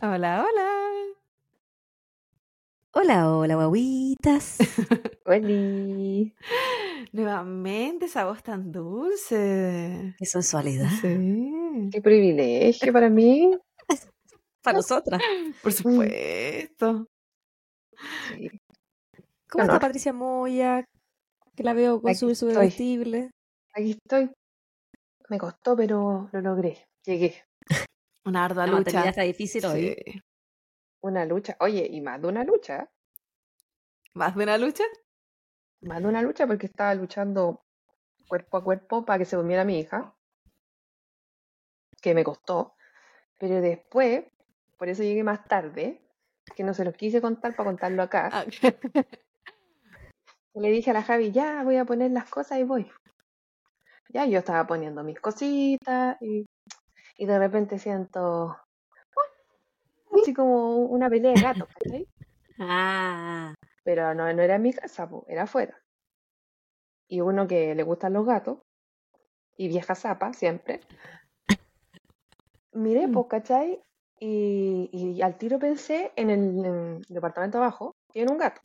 Hola, hola. Hola, hola, guaguitas. Oli. Nuevamente esa voz tan dulce. Qué sensualidad. Sí. Qué privilegio para mí. Para nosotras. Por supuesto. Sí. ¿Cómo Honor. está Patricia Moya? Que la veo con Aquí su, su vestible. Aquí estoy. Me costó, pero lo logré. Llegué. Una ardua La lucha. está difícil hoy. Sí. Una lucha. Oye, y más de una lucha. ¿Más de una lucha? Más de una lucha porque estaba luchando cuerpo a cuerpo para que se durmiera mi hija. Que me costó. Pero después, por eso llegué más tarde, que no se los quise contar para contarlo acá. Ah, Le dije a la Javi, ya voy a poner las cosas y voy. Ya yo estaba poniendo mis cositas y, y de repente siento así como una pelea de gatos, ¿cachai? Ah, Pero no, no era en mi casa, po, era afuera. Y uno que le gustan los gatos y vieja zapa siempre. Miré, pues, ¿cachai? Y, y al tiro pensé en el, en el departamento abajo, tiene un gato.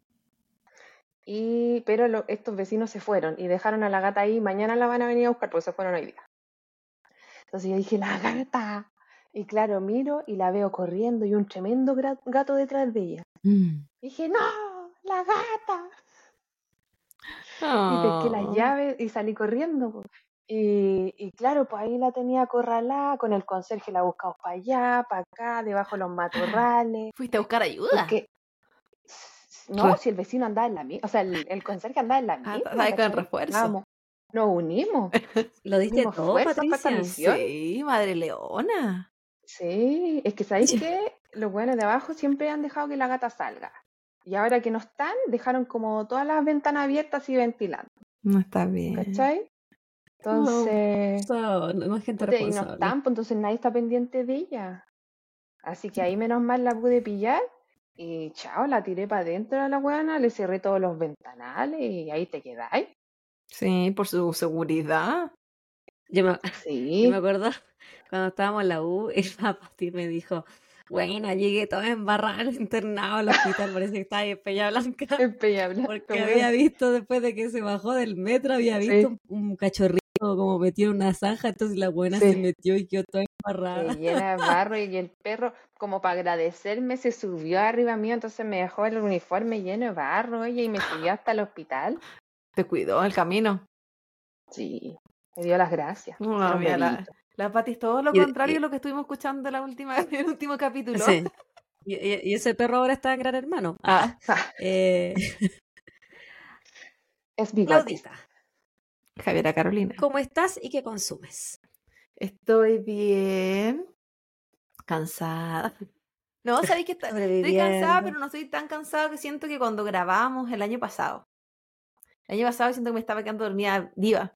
Y, pero lo- estos vecinos se fueron y dejaron a la gata ahí. Mañana la van a venir a buscar porque se fueron hoy día. Entonces yo dije, la gata. Y claro, miro y la veo corriendo y un tremendo gato detrás de ella. mm. Dije, no, la gata. Y pesqué las Oh. llaves y salí corriendo. Y, y claro, pues ahí la tenía acorralada, con el conserje la buscamos para allá, para acá, debajo de los matorrales. Fuiste a buscar ayuda. Porque, no, si el vecino andaba en la misma, o sea, el, el conserje andaba en la Ah, misma. estaba con refuerzo. Vamos, nos unimos, lo diste unimos todo, Patricia. Sí, madre leona. Sí, es que sabéis que los buenos de abajo siempre han dejado que la gata salga. Y ahora que no están, dejaron como todas las ventanas abiertas y ventilando. No está bien. ¿Cachai? Entonces, no, no es gente puta, y no responsable. están, pues entonces nadie está pendiente de ella. Así que ahí menos mal la pude pillar y chao, la tiré para adentro a la buena, le cerré todos los ventanales y ahí te quedáis. Sí, por su seguridad. Yo me, Sí, yo me acuerdo cuando estábamos en la U, la Pati me dijo, bueno, llegué toda embarrada al internado al hospital, parece que estaba ahí en Peña Blanca. el Peña Blanca, Porque había visto después de que se bajó del metro, había visto Sí. un, un cachorrito como metido en una zanja, entonces la buena se metió y quedó toda embarrada. Se llena de barro y el perro, como para agradecerme, se subió arriba mío, entonces me dejó el uniforme lleno de barro, y me siguió hasta el hospital. Te cuidó el camino. Sí, me dio las gracias. No, mira, la, la Pati es todo lo Y- contrario y- a lo que estuvimos escuchando la última, en el último capítulo. Sí. Y, ese perro ahora está en Gran Hermano. Ah, Ah, Eh, es bigotis. Javiera Carolina. ¿cómo estás y qué consumes? Estoy bien. Cansada. No, sabéis que estoy cansada, pero no estoy tan cansada que siento que cuando grabamos el año pasado. El año pasado siento que me estaba quedando dormida viva.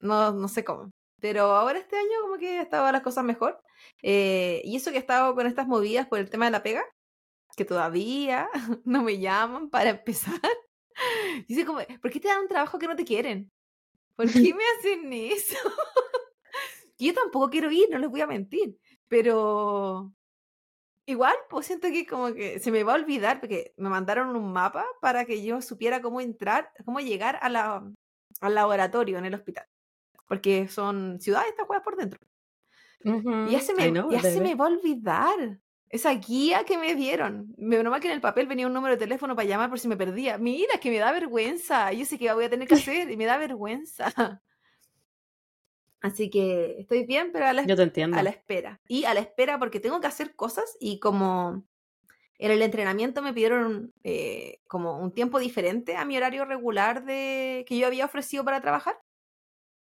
No, no sé cómo. Pero ahora este año como que estaba las cosas mejor. Eh, y eso que he estado con estas movidas por el tema de la pega, que todavía no me llaman para empezar. Dice como, ¿por qué te dan un trabajo que no te quieren? ¿Por qué me hacen eso? Yo tampoco quiero ir, no les voy a mentir. Pero igual, pues siento que como que se me va a olvidar porque me mandaron un mapa para que yo supiera cómo entrar, cómo llegar a la, al laboratorio en el hospital. Porque son ciudades estas juegas por dentro. Y ya se me, know, ya se me va a olvidar esa guía que me dieron. Me normal que en el papel venía un número de teléfono para llamar por si me perdía. Mira, es que me da vergüenza. Yo sé que voy a tener que hacer y me da vergüenza. Así que estoy bien, pero a la, Yo te entiendo. a la espera. Y a la espera porque tengo que hacer cosas y como en el entrenamiento me pidieron eh, como un tiempo diferente a mi horario regular de que yo había ofrecido para trabajar.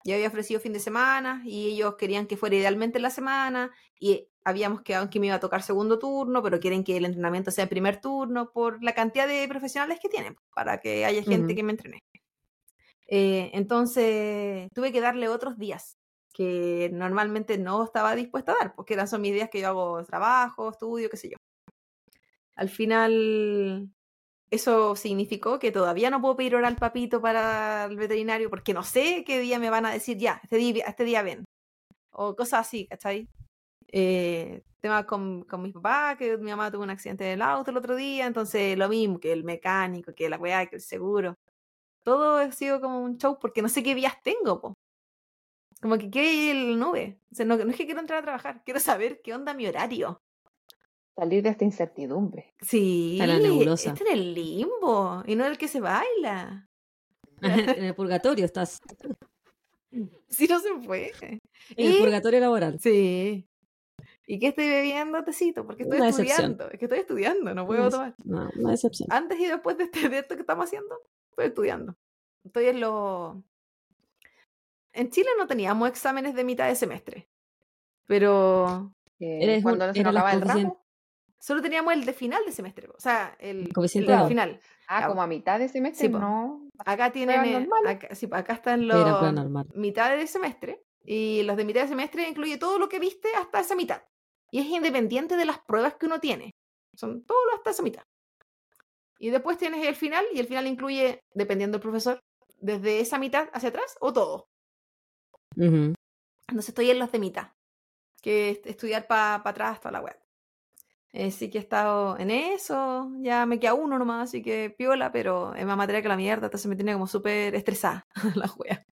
Yo había ofrecido fin de semana y ellos querían que fuera idealmente en la semana y habíamos quedado en que me iba a tocar segundo turno, pero quieren que el entrenamiento sea primer turno por la cantidad de profesionales que tienen, para que haya gente Ujú. que me entrene. Eh, entonces tuve que darle otros días que normalmente no estaba dispuesta a dar, porque eran son mis días que yo hago trabajo, estudio, qué sé yo. Al final eso significó que todavía no puedo pedir hora al papito para el veterinario porque no sé qué día me van a decir ya, este día, este día ven. O cosas así, ¿cachai? Eh, temas con, con mi papá, que mi mamá tuvo un accidente del auto el otro día, entonces lo mismo, que el mecánico, que la weá, que el seguro. Todo ha sido como un show porque no sé qué días tengo, po. Como que qué el nube. O sea, no, no es que quiero entrar a trabajar, quiero saber qué onda mi horario. Salir de esta incertidumbre. Sí, la nebulosa. está en el limbo y no el que se baila. en el purgatorio estás. Sí, no se puede. En el purgatorio laboral. Sí. ¿Y qué estoy bebiendo tecito? Porque estoy Una estudiando. Es que estoy estudiando, no puedo Una tomar. No, una decepción. Antes y después de, este, de esto que estamos haciendo, estoy estudiando. Estoy en lo... En Chile no teníamos exámenes de mitad de semestre, pero Eh, Eres un- cuando no se nos la acaba el ramo. solo teníamos el de final de semestre, o sea, el, el bajo. final. Ah, Ya, como a mitad de semestre, Sí, no. Acá tienen, eh, acá, sí, acá están los mitad de semestre y los de mitad de semestre incluye todo lo que viste hasta esa mitad. Y es independiente de las pruebas que uno tiene. Son todo hasta esa mitad. Y después tienes el final y el final incluye, dependiendo del profesor, desde esa mitad hacia atrás o todo. Ujú. Entonces estoy en los de mitad, que es estudiar para atrás toda la web. sí que he estado en eso, ya me queda uno nomás, así que piola, pero es más materia que la mierda, entonces me tiene como súper estresada la wea.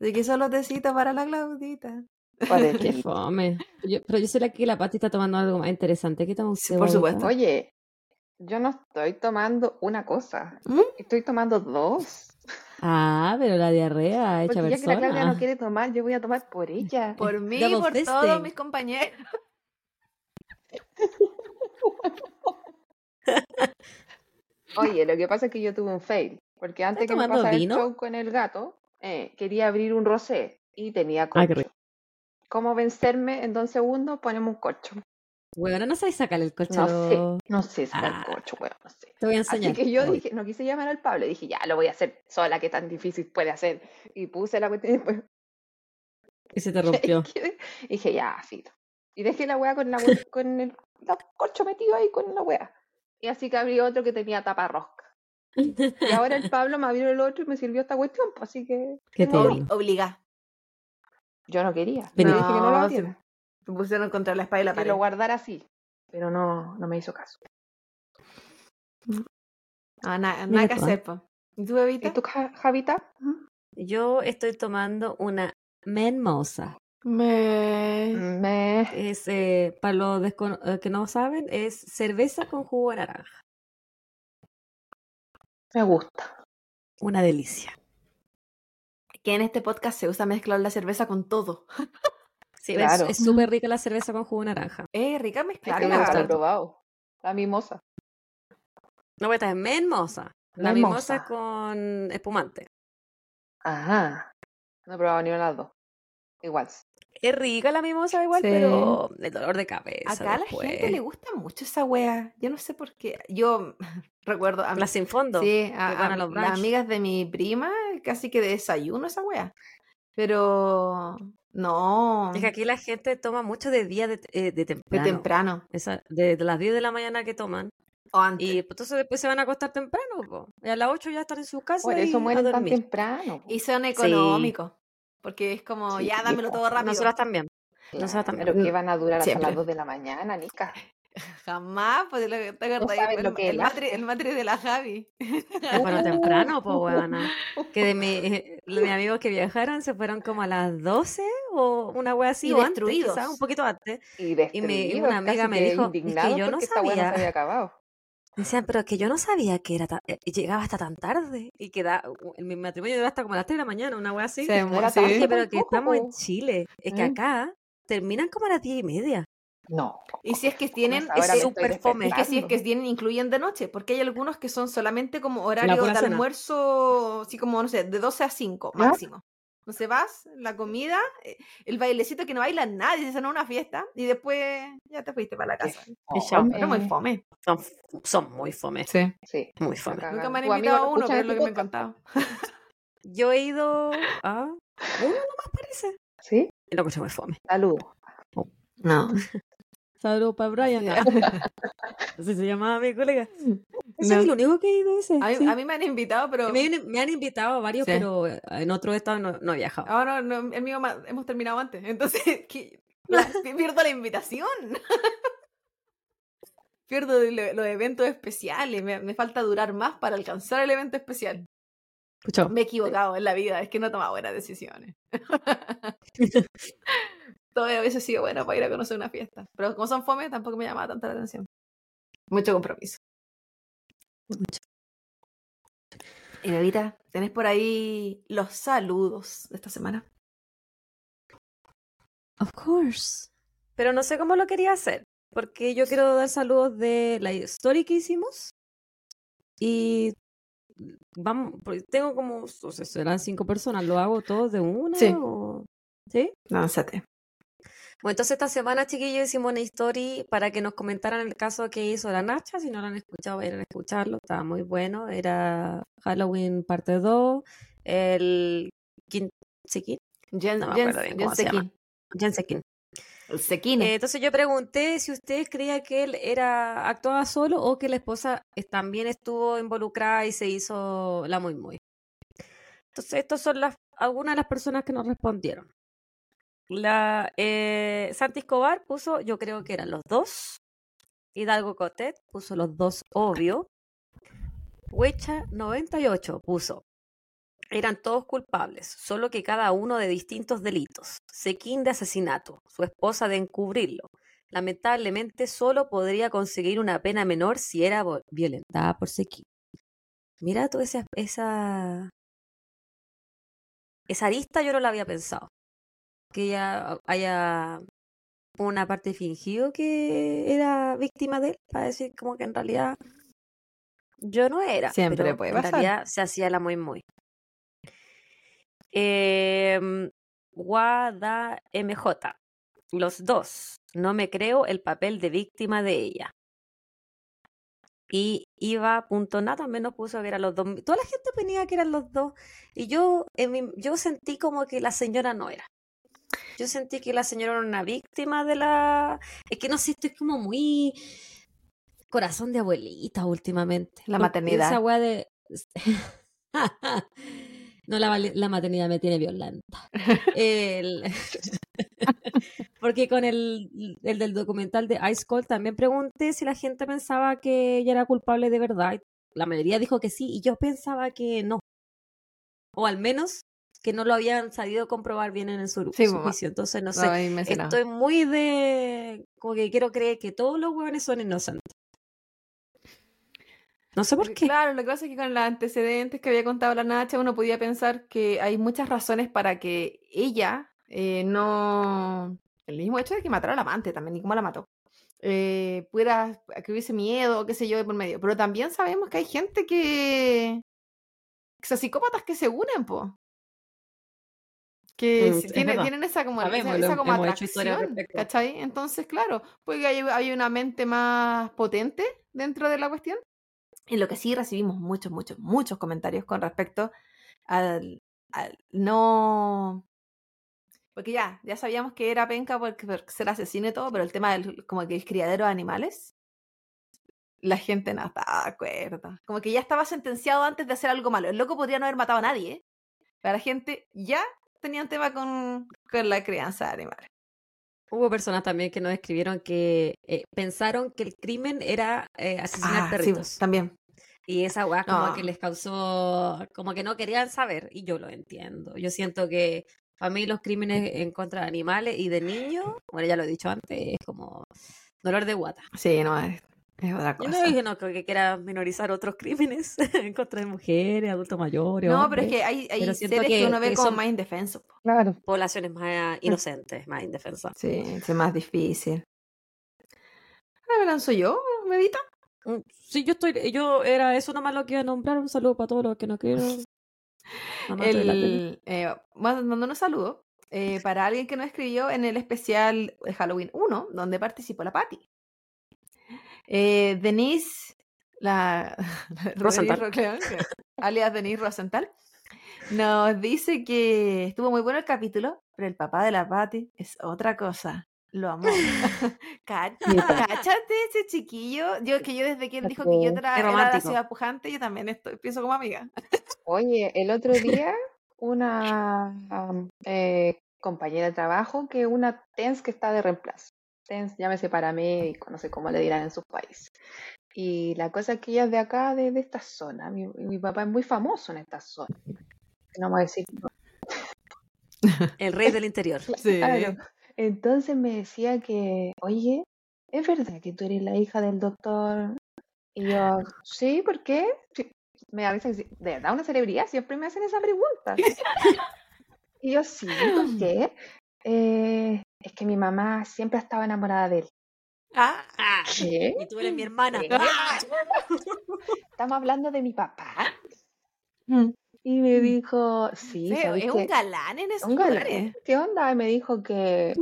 Así que solo tecito para la Claudita. Joder, Qué fome. Yo- pero yo sé que la Pati está tomando algo más interesante. ¿Qué toma Sí, usted, por guaguita? supuesto. Oye, yo no estoy tomando una cosa, ¿Mm? estoy tomando dos. Ah, pero la diarrea hecha Porque ya que la Claudia persona. no quiere tomar, yo voy a tomar por ella. Por mí, Double por todos fisting. mis compañeros. Oye, lo que pasa es que yo tuve un fail, porque antes que me pasara el show con el gato, eh, quería abrir un rosé y tenía Ah, qué corcho. rico. ¿Cómo vencerme en dos segundos? Ponemos un corcho. Bueno, no sabes sacarle el corcho. No sé, no sé sacar Ah. corcho, weón, no sé. Te voy a Así enseñar. que yo Voy. dije, no quise llamar al Pablo, dije, ya, lo voy a hacer sola, qué tan difícil puede hacer. Y puse la cuestión y después Y se te rompió. quedé- dije, ya, filo. Y dejé la weá con, la con el corcho metido ahí con la weá. Y así que abrí otro que tenía tapa rosca. Y ahora el Pablo me abrió el otro y me sirvió esta cuestión, pues, así que Qué dos. Obliga. Yo no quería. Pero- Yo dije que no lo No, abriera, Se pusieron contra la espalda y la que pared. lo guardara así. Pero no, no me hizo caso. Ah, nada, Mira nada que ¿eh? hacer, po. ¿Y tú, bebita? ¿Y tú, Ja- Javita? Yo estoy tomando una menmosa. Me... Me... Es, eh, para los eh, que no saben, es cerveza con jugo de naranja. Me gusta. Una delicia. Que en este podcast se usa mezclar la cerveza con todo. Sí, Claro. es- súper rica la cerveza con jugo de naranja. Eh, rica Es mezclar. que me me gusta gusta harto. probado. La mimosa. No, pero esta es menmosa. La mimosa es con espumante. Ajá. No he probado ni una de las dos. Igual. Es rica la mimosa igual, Sí. pero el dolor de cabeza. Acá a la gente le gusta mucho esa wea. Yo no sé por qué. Yo recuerdo a, La sin fondo. sí, a- que van a a- los las amigas de mi prima casi que de desayuno esa wea. Pero no, Es que aquí la gente toma mucho de día de, eh, de de temprano. temprano. Esa- de, de las 10 de la mañana que toman. O antes. Y entonces después se van a acostar temprano. po. Y a las 8 ya están en sus casas Por y eso a mueren tan temprano. Y son económicos. Porque es como, Sí, ya dámelo todo rápido. Nosotras también. Nosotras también. Pero que van a durar hasta las 2 de la mañana, Nica. Jamás, pues lo que te acordás, saben el, lo que es el la- matri, el matri de la Javi. Se fueron temprano, pues, weona. Que de mi, mis amigos que viajaron se fueron como a las 12 o una wea así, Y o antes, quizás, un poquito antes. Y Y destruidos, una amiga me dijo, "Es que yo no sabía". no se había acabado. Me decían, pero es que yo no sabía que era eh, llegaba hasta tan tarde. Y que da, en mi matrimonio duró hasta como a las 3 de la mañana, una wea así. Sí, no era sí. Dije, pero que estamos en. Chile. Es que acá terminan como a las 10 y media. No. Y si es que tienen, es súper fome. Es que si es que tienen, incluyen de noche, porque hay algunos que son solamente como horario de almuerzo, así como, no sé, de 12 a 5 ¿Ya? Entonces vas, la comida, eh, el bailecito que no baila nadie, se no una fiesta, y después ya te fuiste para la casa. Y chao. Pero muy fome. Son, son muy fome. Sí. Sí. Muy fome. Nunca me han ¿Tu amigo invitado a no uno, pero es lo este que me han podcast? contado. Yo he ido a uno nomás parece. Sí. Y lo escuché muy fome. Saludos. No. Saludos para Brian. Así se llamaba mi colega. Ese No. es lo único que he ido ese. A mí, sí. a mí me han invitado, pero me, me han invitado a varios, Sí. pero eh, en otro estado no, no he viajado. ahora no, el mío hemos terminado antes. Entonces la- pierdo la invitación. pierdo lo- los eventos especiales. Me, me falta durar más para alcanzar el evento especial. Escuchó. Me he equivocado en la vida, es que no he tomado buenas decisiones. Todavía hubiese sido bueno para ir a conocer una fiesta. Pero como son fome, tampoco me llamaba tanta la atención. Mucho compromiso. Y Bebita, ¿tenés por ahí los saludos de esta semana? Of course. Pero no sé cómo lo quería hacer. Porque yo quiero dar saludos de la story que hicimos. Y vamos, tengo como, o sea, serán cinco personas. ¿Lo hago todos de una? Sí. o- ¿Sí? Lánzate. Bueno, entonces esta semana, chiquillos, hicimos una story para que nos comentaran el caso que hizo la Nacha. Si no lo han escuchado, vayan a escucharlo. Estaba muy bueno. Era Halloween parte 2. El. Jen, No me Jen- acuerdo bien Jen cómo se llama. Sequin. Jensekin. El Sequine. Eh, entonces yo pregunté si ustedes creían que él era actuaba solo o que la esposa es- también estuvo involucrada y se hizo la muy muy. Entonces estas son las algunas de las personas que nos respondieron. La eh, Santi Escobar puso, yo creo que eran los dos. Hidalgo Cotet puso los dos, obvio. Huecha 98 puso, eran todos culpables, solo que cada uno de distintos delitos. Sequín de asesinato, su esposa de encubrirlo. Lamentablemente solo podría conseguir una pena menor si era violentada por Sequín. Mira toda esa, esa, esa arista yo no la había pensado. Que ella haya una parte fingido que era víctima de él, para decir como que en realidad yo no era. Siempre pero puede en pasar. realidad se hacía la muy muy. Eh, Guada MJ. Los dos. No me creo el papel de víctima de ella. Y Iva.na también nos puso que eran los dos. Toda la gente venía que eran los dos. Y yo, en mi- yo sentí como que la señora no era. Yo sentí que la señora era una víctima de la. Es que no sé, estoy como muy. Corazón de abuelita últimamente. La Porque maternidad. Esa weá de. no, la, la maternidad me tiene violenta. El- Porque con el, el del documental de Ice Cold también pregunté si la gente pensaba que ella era culpable de verdad. La mayoría dijo que sí, y yo pensaba que no. O al menos que no lo habían sabido comprobar bien en su, Sí, su mamá. juicio. Entonces, no sé. Estoy muy de. Como que quiero creer que todos los hueones son inocentes. No sé por qué. Claro, lo que pasa es que con los antecedentes que había contado la Nacha, uno podía pensar que hay muchas razones para que ella eh, no. El mismo hecho de que matara al amante también, y cómo la mató. Eh, pudiera que hubiese miedo, qué sé yo, de por medio. Pero también sabemos que hay gente que. que son psicópatas que se unen, po. Que Mm, es tienen esa como, esa, Sabemos, esa como atracción. ¿cachai? Entonces, claro, puede que hay, hay una mente más potente dentro de la cuestión. En lo que sí recibimos muchos, muchos, muchos comentarios con respecto al, al no... Porque ya, ya sabíamos que era penca por, por ser asesino y todo, pero el tema del como que el criadero de animales, la gente no estaba de acuerdo. Como que ya estaba sentenciado antes de hacer algo malo. El loco podría no haber matado a nadie, ¿eh? Pero la gente ya tenía un tema con, con la crianza de animales. Hubo personas también que nos escribieron que eh, pensaron que el crimen era eh, asesinar Ah, sí, también. Y esa weá como No. que les causó, como que no querían saber, y yo lo entiendo. Yo siento que para mí los crímenes en contra de animales y de niños, bueno, ya lo he dicho antes, es como dolor de guata. Sí, no, es, es otra Yo cosa. no dije no, creo que quiera minorizar otros crímenes en contra de mujeres, adultos mayores, No, pero es que hay, hay seres que, que- uno ve que como son- más indefensos. Claro. poblaciones más inocentes, más indefensas. Sí, es más difícil. Ah, ¿me lanzo yo, Bebita? Mm, Sí, yo estoy, yo era eso nomás lo que iba a nombrar. Un saludo para todos los que no tele. El, eh, mando mando un saludo eh, para alguien que nos escribió en el especial de Halloween 1, donde participó la Patti. Eh, Denise, la Rosenthal. Alias Denise Rosenthal, nos dice que estuvo muy bueno el capítulo, pero el papá de la Patti es otra cosa. Lo amo. Cá- Cáchate ese chiquillo. Yo es que yo desde que él dijo que yo era, era la ciudad pujante, yo también estoy, pienso como amiga. Oye, el otro día una am, eh, compañera de trabajo que una TENS que está de reemplazo. TENS, llámese paramédico, no sé cómo le dirán en sus países. Y la cosa es que ella es de acá, de, de esta zona. Mi, mi papá es muy famoso en esta zona. No vamos a decir El rey del interior. Sí. Claro. Entonces me decía que, oye, ¿es verdad que tú eres la hija del doctor? Y yo, sí, ¿por qué? Sí, Me sí, de verdad una celebridad, siempre me hacen esa pregunta. Y yo, sí, ¿por qué? "Eh, es que mi mamá siempre ha estado enamorada de él. Ah, Ah, ¿Qué? y tú eres mi hermana. Ah. Estamos hablando de mi papá. mm. Y me dijo, sí, Sí, ¿sabes es qué? un galán en esos Un galán. lugares. ¿Qué onda? Y me dijo que,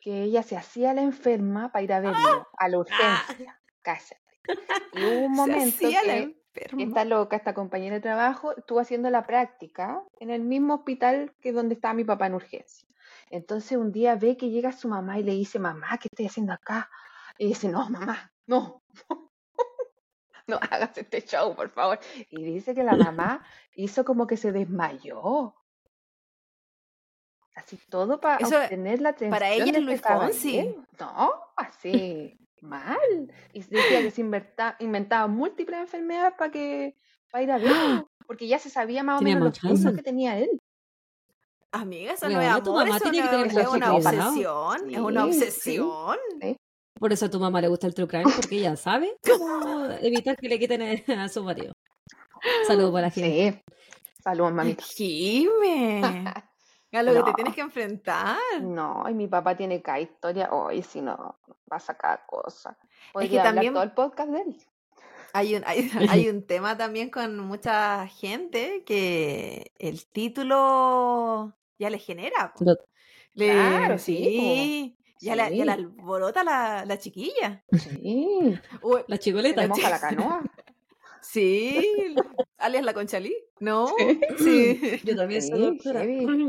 que ella se hacía la enferma para ir a verlo a la urgencia. Cállate. Y hubo un Se momento hacía la que enferma. esta loca, esta compañera de trabajo, estuvo haciendo la práctica en el mismo hospital que donde estaba mi papá en urgencia. Entonces un día ve que llega su mamá y le dice, mamá, ¿qué estoy haciendo acá? Y dice, no, mamá, no. No hagas este show, por favor. Y dice que la mamá hizo como que se desmayó. Así todo para Eso, obtener la atención para ella es Luis Fonsi. No, así, mal. Y decía que se inventa- inventaba múltiples enfermedades para que para ir a verlo, porque ya se sabía más o menos los que tenía él. Amiga, eso no es tu amor, mamá eso tiene que tener es, es una obsesión, es una sí. obsesión. Por eso a tu mamá le gusta el true crime, porque ella sabe cómo evitar que le quiten a, su marido. Saludos para la gente. Sí. Saludos, mamita. Jime, a lo que te tienes que enfrentar. No, y mi papá tiene cada historia. Hoy, si no, va a sacar cosas. Podría que hablar también- todo el podcast de él. Hay un, hay, hay un tema también con mucha gente que el título ya le genera. po. Lo- Le- Claro, sí, sí, ya, la, ya la Sí. alborota la, la chiquilla. Sí, O- La moja la canoa. sí, alias la conchalí, ¿no? Sí. Yo también soy Sí, doctora.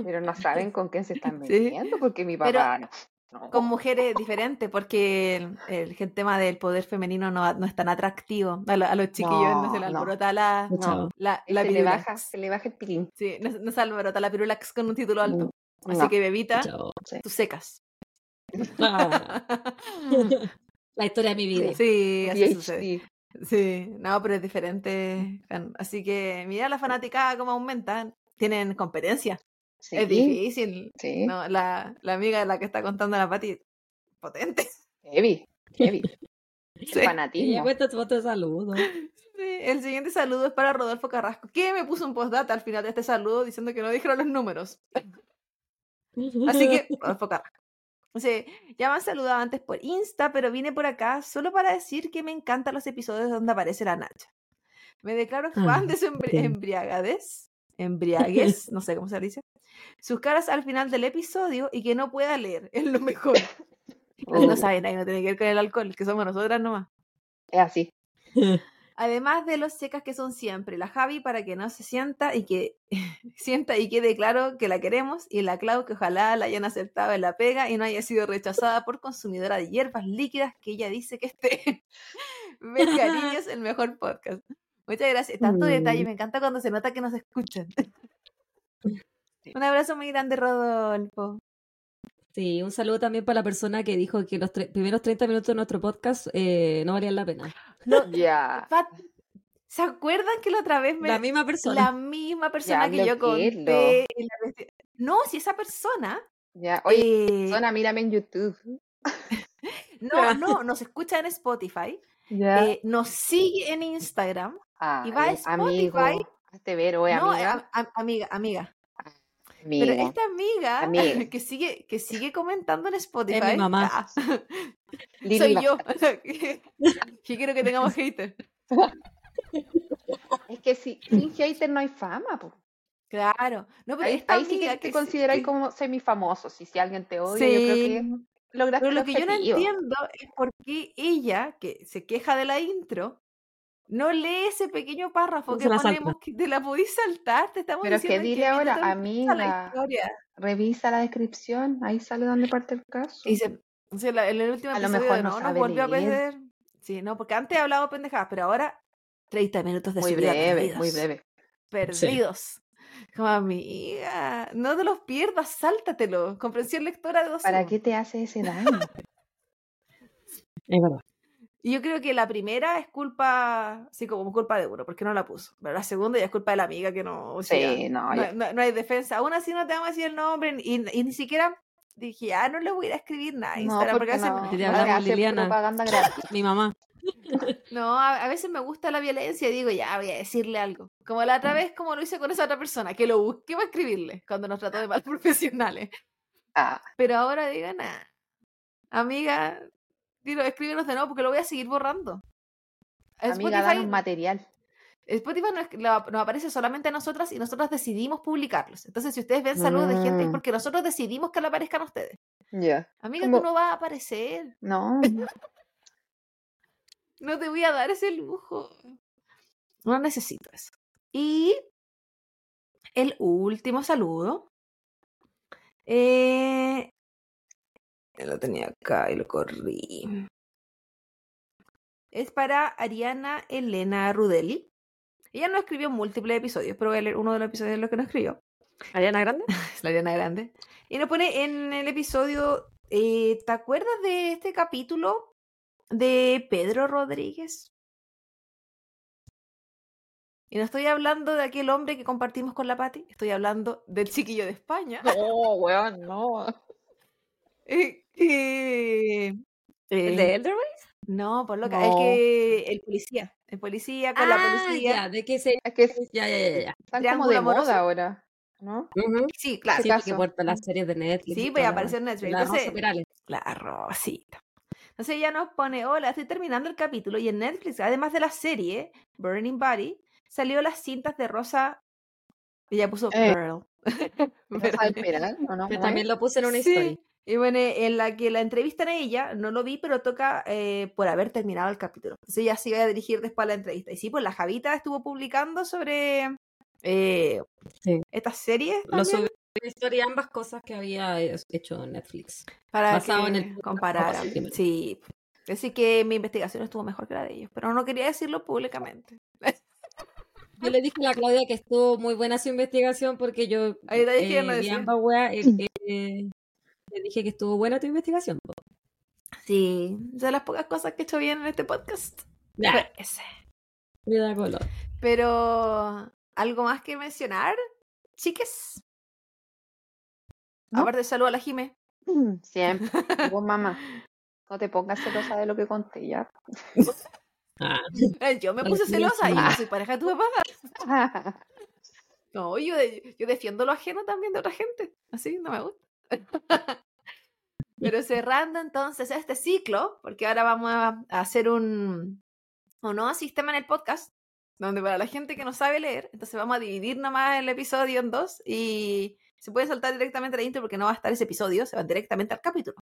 pero no saben con quién se están Sí. metiendo, porque mi papá. No. Con mujeres diferentes, porque el, el- el tema del poder femenino no, no es tan atractivo. A, lo- a los chiquillos no, No, se le no. alborota la, No, la, la se le pirulax. baja, se le baja el pilín. Sí, no, no se alborota la pirulax con un título alto. Así No. que, bebita, Chao. tú secas. La historia de mi vida. Sí, así sucede. Sí, no, pero es diferente. Así que mira la fanática cómo aumentan. Tienen competencia. Sí, Es difícil. sí, No, la, la amiga de la que está contando la Pati, potente. heavy, heavy. El Sí. Fanatismo. de saludo. Sí, el siguiente saludo es para Rodolfo Carrasco, que me puso un postdata al final de este saludo diciendo que no dijeron los números. Así que, Rodolfo Carrasco. Sí, ya me han saludado antes por Insta, pero vine por acá solo para decir que me encantan los episodios donde aparece la Nacha. Me declaro Ah, fan de su embri- embriagadez, embriaguez, no sé cómo se dice, sus caras al final del episodio y que no pueda leer, es lo mejor. No, no saben, ahí no tiene que ver con el alcohol, que somos nosotras nomás. Es así. Además de los secas que son siempre, la Javi para que no se sienta y que sienta y quede claro que la queremos, y la Clau que ojalá la hayan aceptado en la pega y no haya sido rechazada por consumidora de hierbas líquidas que ella dice que esté. Ver cariños, el mejor podcast. Muchas gracias. Tanto detalle, me encanta cuando se nota que nos escuchan. Un abrazo muy grande, Rodolfo. Sí, un saludo también para la persona que dijo que los tre- primeros 30 minutos de nuestro podcast eh, no valían la pena. No, Ya. ¿Se acuerdan que la otra vez me, La misma persona. la misma persona Ya, que yo conté en la vesti- No, si esa persona Ya. Oye, eh, persona, mírame en YouTube. no, no, nos escucha en Spotify, Ya. eh, nos sigue en Instagram, Ah, y va a eh, amigo. Spotify. Hazte ver, oye, no, amiga. am- am- amiga, amiga. Amigo. Pero esta amiga Amiga. que sigue, que sigue comentando en Spotify, mamá. ah, Lili soy yo, que, quiero que tengamos hater. Es que si, sin hater no hay fama, po. Claro, no, pero Ahí, esta ahí sí amiga que te que, consideráis que- como semifamoso. Si, si alguien te odia, yo creo Sí. que lograste Pero lo que yo no entiendo es por qué ella, que se queja de la intro, no lee ese pequeño párrafo que se ponemos, que te la podís saltar, te estamos Pero es que diciendo en dile qué ahora, minuto empieza la historia. revisa la descripción, ahí sale donde parte el caso. Y dice, O sea, la- en el último A lo mejor de no no, volvió a perder. Sí, no, porque antes hablaba pendejadas, pero ahora 30 minutos de Muy su vida breve, perdidos. muy breve. Perdidos. Como amiga, no te los pierdas, sáltatelo. Comprensión lectora de dos ¿Para qué te hace ese daño? Es verdad. Y yo creo que la primera es culpa, sí, como culpa de uno, porque no la puso. Pero la segunda ya es culpa de la amiga que no. o sea, Sí, no, no, ya. no- no hay defensa. Aún así no te vamos a decir el nombre y, y ni siquiera dije, ah, no le voy a ir a escribir nada No, Instagram, porque, porque a veces, no, Te no hablamos, se hace Liliana. propaganda gratis. Mi mamá. no, a, a veces me gusta la violencia y digo, ya voy a decirle algo. Como la otra vez, como lo hice con esa otra persona, que lo busqué para escribirle cuando nos trató de mal profesionales. Ah, Pero ahora diga, nada, amiga, dilo, escríbenos de nuevo porque lo voy a seguir borrando. amiga, danos material. Spotify nos, aparece solamente a nosotras y nosotras decidimos publicarlos. Entonces, si ustedes ven saludos de gente es Mm. porque nosotros decidimos que le aparezcan a ustedes. Ya. Amiga, tú no vas a aparecer. No. No te voy a dar ese lujo. No necesito eso. Y el último saludo. Eh, lo tenía acá y lo corrí. Es para Ariana Elena Rudeli. Ella no escribió múltiples episodios, pero voy a leer uno de los episodios de los que no escribió. Ariana Grande. Es la Ariana Grande. Y nos pone en el episodio, eh, ¿te acuerdas de este capítulo de Pedro Rodríguez? Y no estoy hablando de aquel hombre que compartimos con la Pati, estoy hablando del chiquillo de España. No, weón, no. Eh, ¿El eh, de Elderway? no, por loca, el No. que el policía, el policía con la Ah, policía. ya, de que se... Es que es- Ya, ya, ya, ya. están como de amoroso. moda ahora, ¿no? Sí, claro. Sí, porque por todas las series de Netflix. Sí, voy a toda la aparecer en. Netflix. La Entonces, Rosa. La Rosita. Entonces ella nos pone, hola, estoy terminando el capítulo y en Netflix, además de la serie Burning Body, salió las cintas de Rosa. Ella puso Eh. Girl. Rosa del Peral, ¿o no? Yo ¿Cómo también lo puse en una Sí. historia. Y bueno, en la que la entrevistan a ella, no lo vi, pero toca eh, por haber terminado el capítulo. Entonces ella se iba a dirigir después a la entrevista. Y sí, pues la Javita estuvo publicando sobre eh, Sí. estas series Lo subí en historia ambas cosas que había eh, hecho Netflix. para basado que en el- compararan. Sí. Así que mi investigación estuvo mejor que la de ellos, pero no quería decirlo públicamente. Yo le dije a la Claudia que estuvo muy buena su investigación porque yo Ahí está diciendo eh, ambas weas, eh, eh, le dije que estuvo buena tu investigación. po. Sí, de las pocas cosas que he hecho bien en este podcast. Ya, fue ese. cuida color. Pero, ¿algo más que mencionar, chiques? ¿No? Aparte, saludo a la Jime. Mm, Siempre. Vos, mamá, no te pongas celosa de lo que conté ya. Ah, Eh, Yo me puse celosa y no soy pareja de tu papá. No, yo, yo defiendo lo ajeno también de otra gente. Así, no me gusta. Pero cerrando entonces este ciclo, porque ahora vamos a hacer un, un nuevo sistema en el podcast, donde para la gente que no sabe leer, entonces vamos a dividir nomás el episodio en dos y se puede saltar directamente la intro porque no va a estar ese episodio, se van directamente al capítulo.